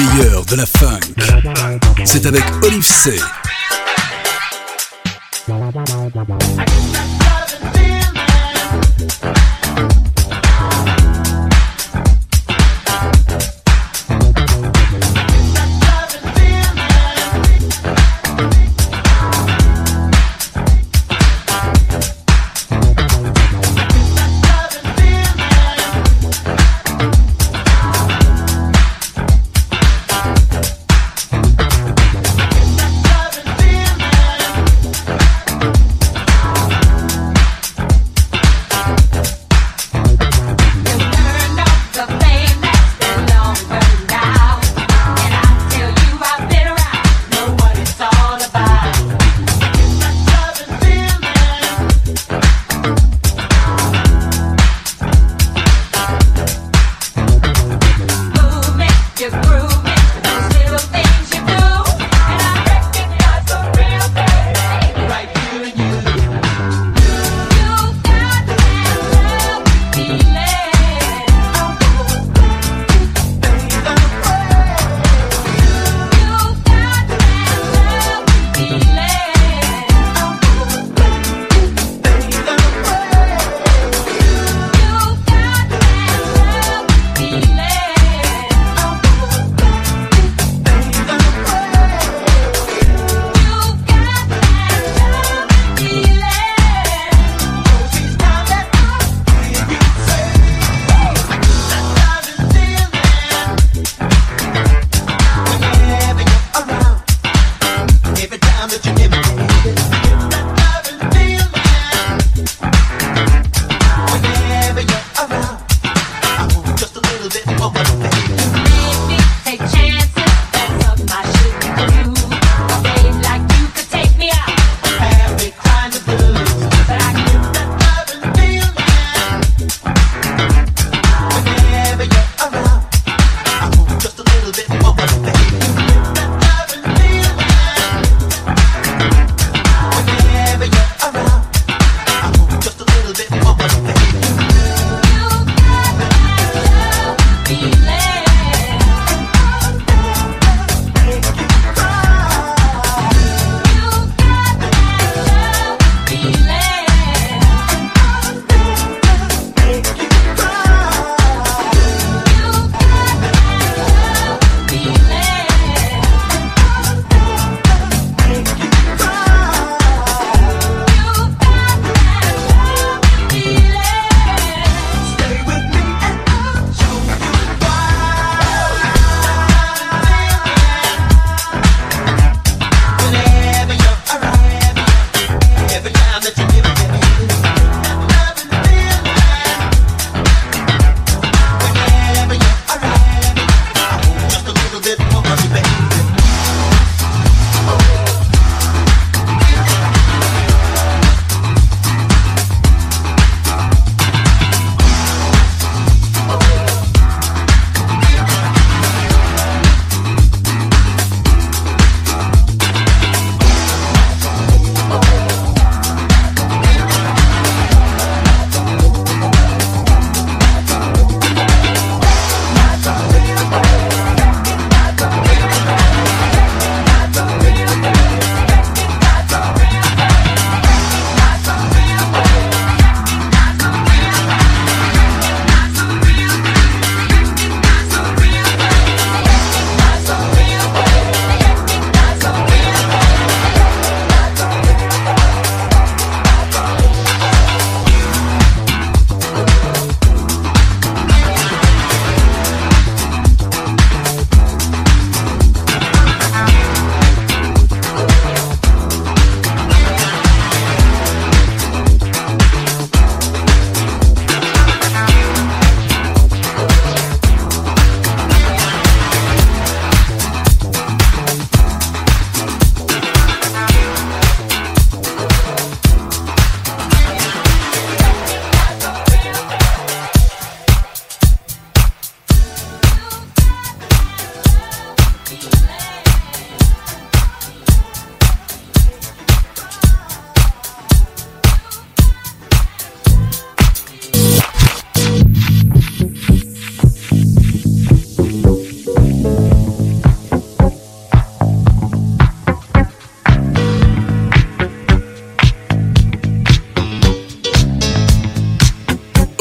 meilleur de la funk. C'est avec Olive C.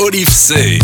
Olive C.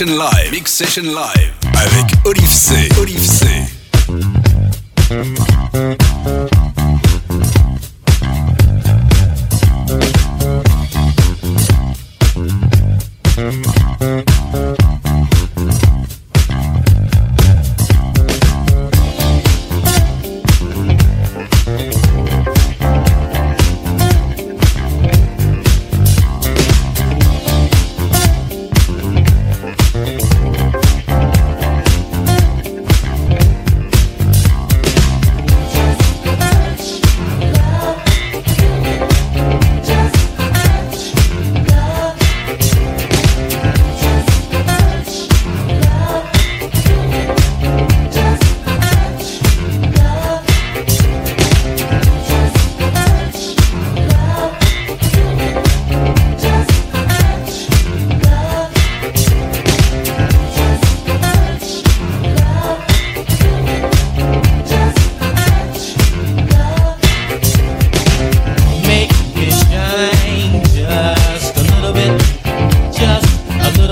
Session Live. Mix Session Live. Avec Olive C. Olive C.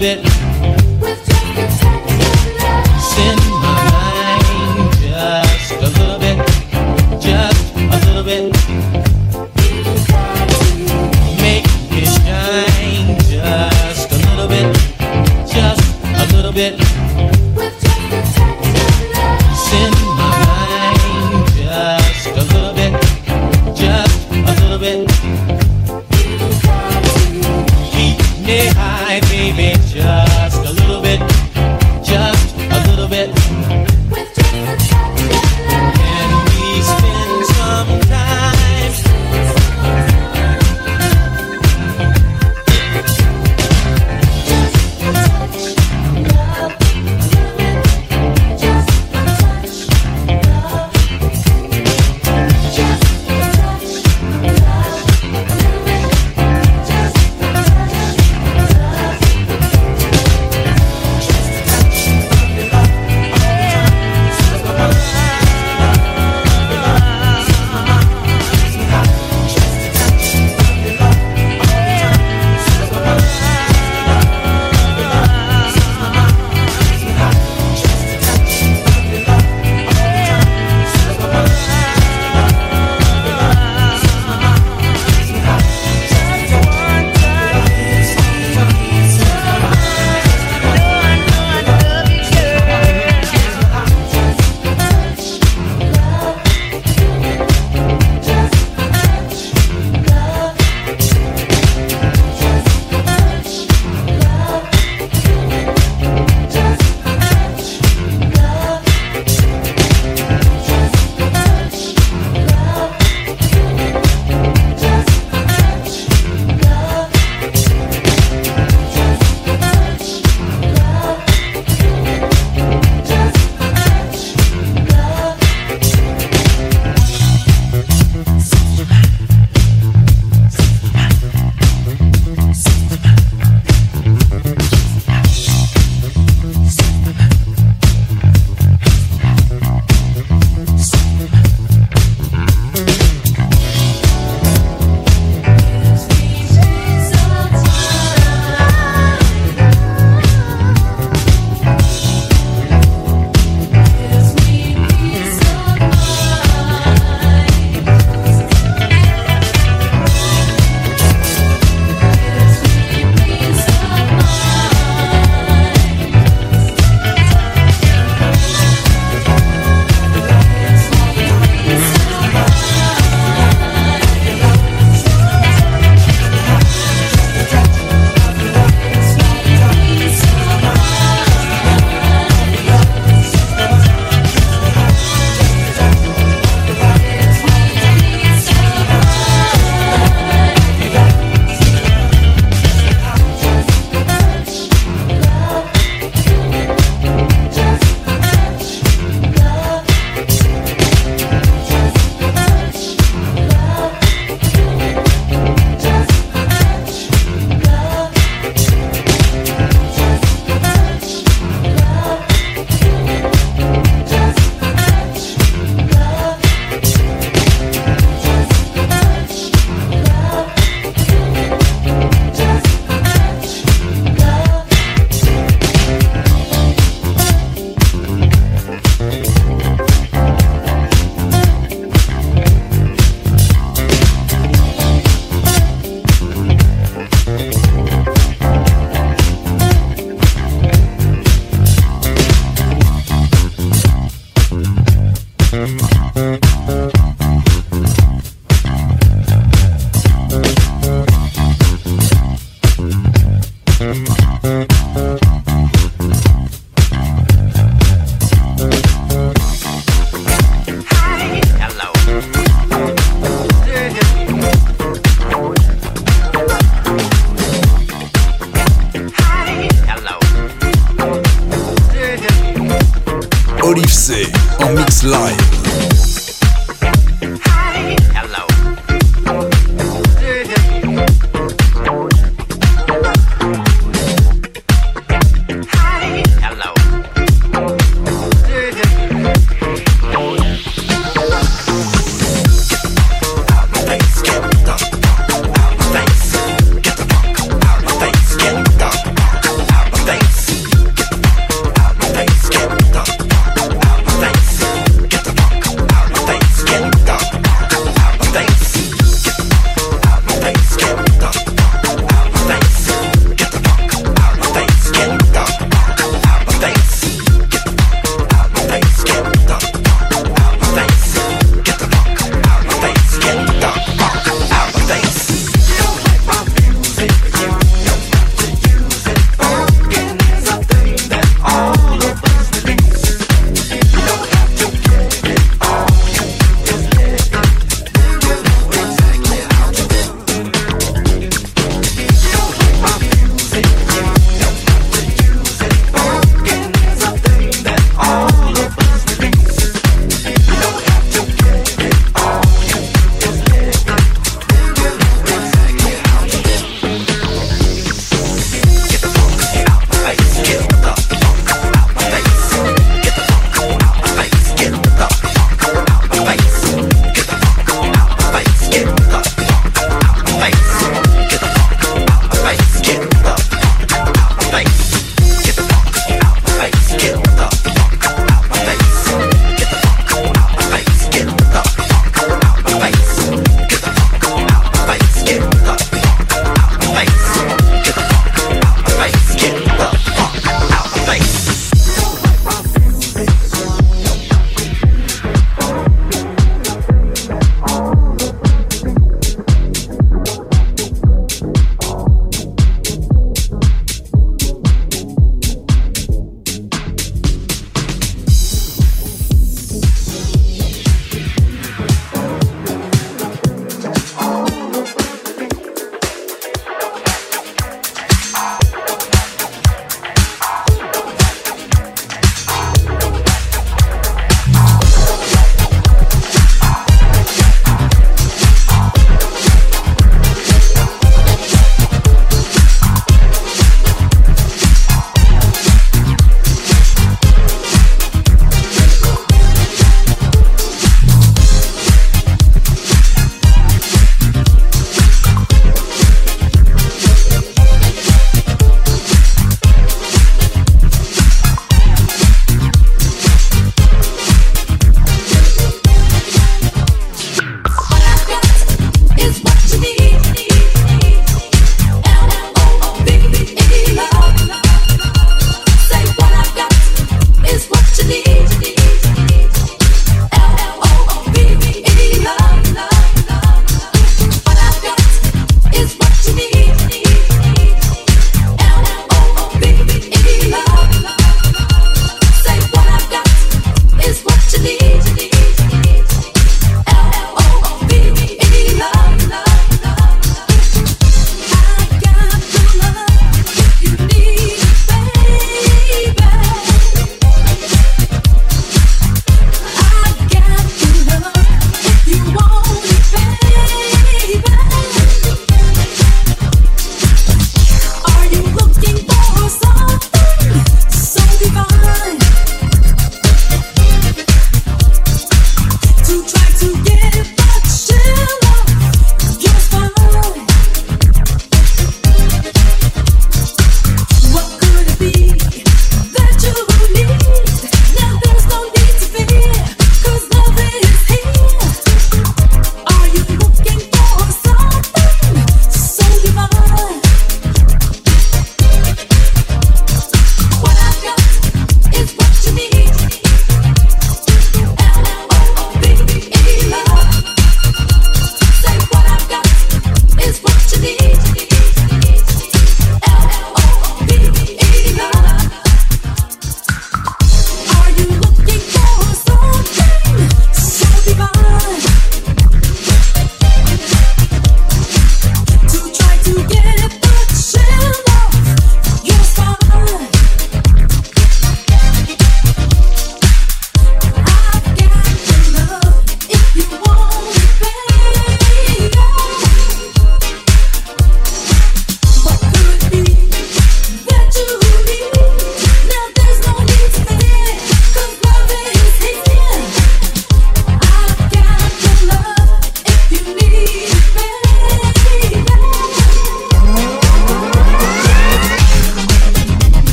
bit.